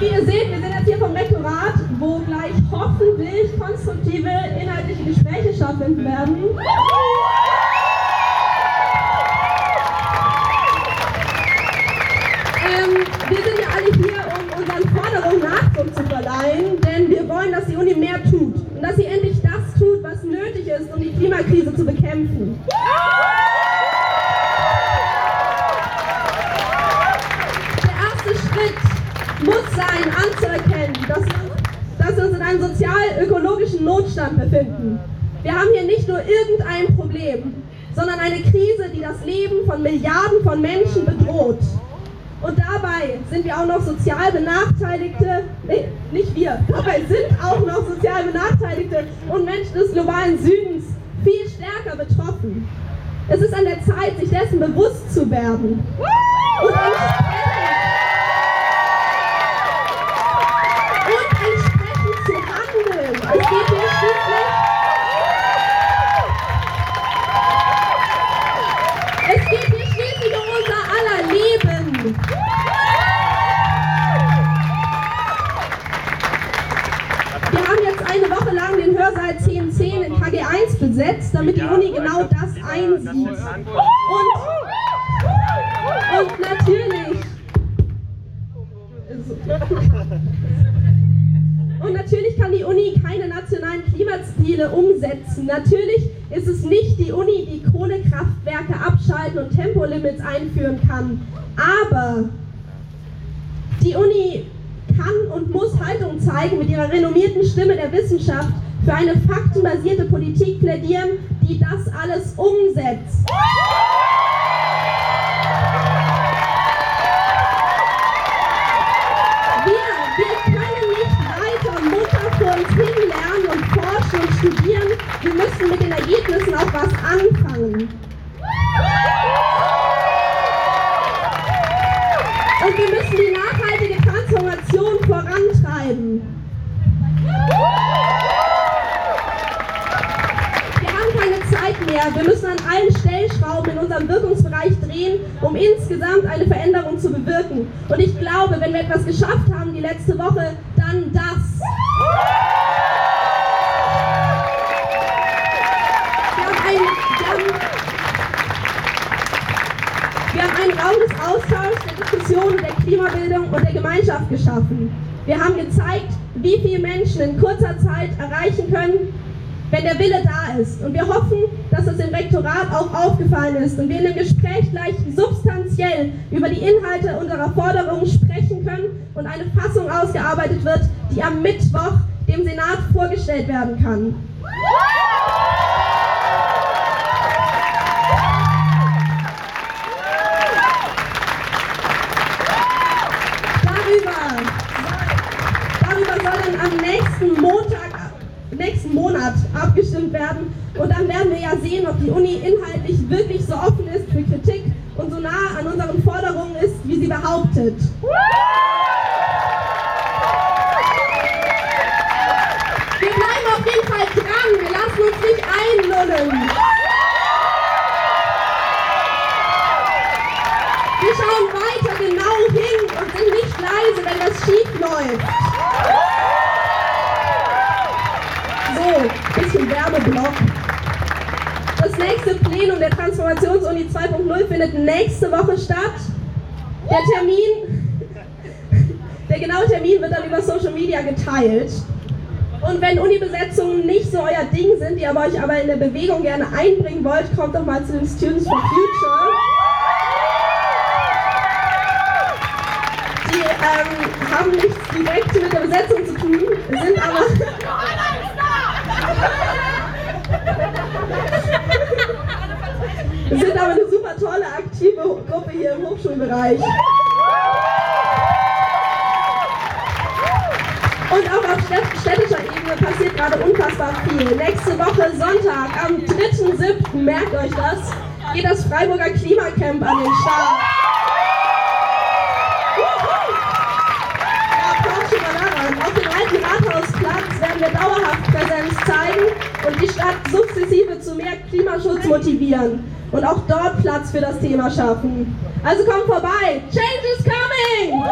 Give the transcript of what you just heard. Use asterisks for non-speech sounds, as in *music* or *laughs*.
wie ihr seht, wir sind jetzt hier vom Rektorat, wo gleich hoffentlich konstruktive inhaltliche Gespräche stattfinden werden. Ähm, wir sind ja alle hier, um unseren Forderungen Nachdruck zu verleihen, denn wir wollen, dass die Uni mehr tut und dass sie endlich das tut, was nötig ist, um die Klimakrise zu bekämpfen. Sein, anzuerkennen, dass wir, dass wir uns in einem sozial-ökologischen Notstand befinden. Wir haben hier nicht nur irgendein Problem, sondern eine Krise, die das Leben von Milliarden von Menschen bedroht. Und dabei sind wir auch noch sozial Benachteiligte, nee, nicht wir, dabei sind auch noch sozial Benachteiligte und Menschen des globalen Südens viel stärker betroffen. Es ist an der Zeit, sich dessen bewusst zu werden. 1010 in KG1 besetzt, damit die Uni genau das einsieht. Und, und natürlich. Und natürlich kann die Uni keine nationalen Klimaziele umsetzen. Natürlich ist es nicht die Uni, die Kohlekraftwerke abschalten und Tempolimits einführen kann. Aber die Uni kann und muss Haltung zeigen mit ihrer renommierten Stimme der Wissenschaft für eine faktenbasierte Politik plädieren, die das alles umsetzt. Wir, können nicht weiter Mutter vor uns hinlernen und forschen und studieren. Wir müssen mit den Ergebnissen auch was anfangen. Und wir müssen die nachhaltige Transformation vorantreiben. Mehr. Wir müssen an allen Stellschrauben in unserem Wirkungsbereich drehen, um insgesamt eine Veränderung zu bewirken. Und ich glaube, wenn wir etwas geschafft haben die letzte Woche, dann das. Wir haben einen, wir haben, wir haben einen Raum des Austauschs, der Diskussion, der Klimabildung und der Gemeinschaft geschaffen. Wir haben gezeigt, wie viele Menschen in kurzer Zeit erreichen können, wenn der Wille da ist. Und wir hoffen, dass es dem Rektorat auch aufgefallen ist und wir in dem Gespräch gleich substanziell über die Inhalte unserer Forderungen sprechen können und eine Fassung ausgearbeitet wird, die am Mittwoch dem Senat vorgestellt werden kann. Monat abgestimmt werden. Und dann werden wir ja sehen, ob die Uni inhaltlich wirklich so offen ist für Kritik und so nah an unseren Forderungen ist, wie sie behauptet. Wir bleiben auf jeden Fall dran. Wir lassen uns nicht einlullen. Wir schauen weiter genau hin und sind nicht leise, wenn das schief läuft. Bisschen Werbeblock. Das nächste Plenum der Transformationsuni 2.0 findet nächste Woche statt. Der Termin, *laughs* der genaue Termin wird dann über Social Media geteilt. Und wenn Uni-Besetzungen nicht so euer Ding sind, ihr euch aber in der Bewegung gerne einbringen wollt, kommt doch mal zu den Students for Future. Die ähm, haben nichts direkt mit der Besetzung zu tun, Hochschulbereich. Und auch auf städt- städtischer Ebene passiert gerade unfassbar viel. Nächste Woche Sonntag, am 3.7., merkt euch das, geht das Freiburger Klimacamp an den Start. Auf dem alten Rathausplatz werden wir dauerhaft Präsenz zeigen und die Stadt sukzessive zu mehr Klimaschutz motivieren und auch dort Platz für das Thema schaffen. Also kommt vorbei. Change is coming!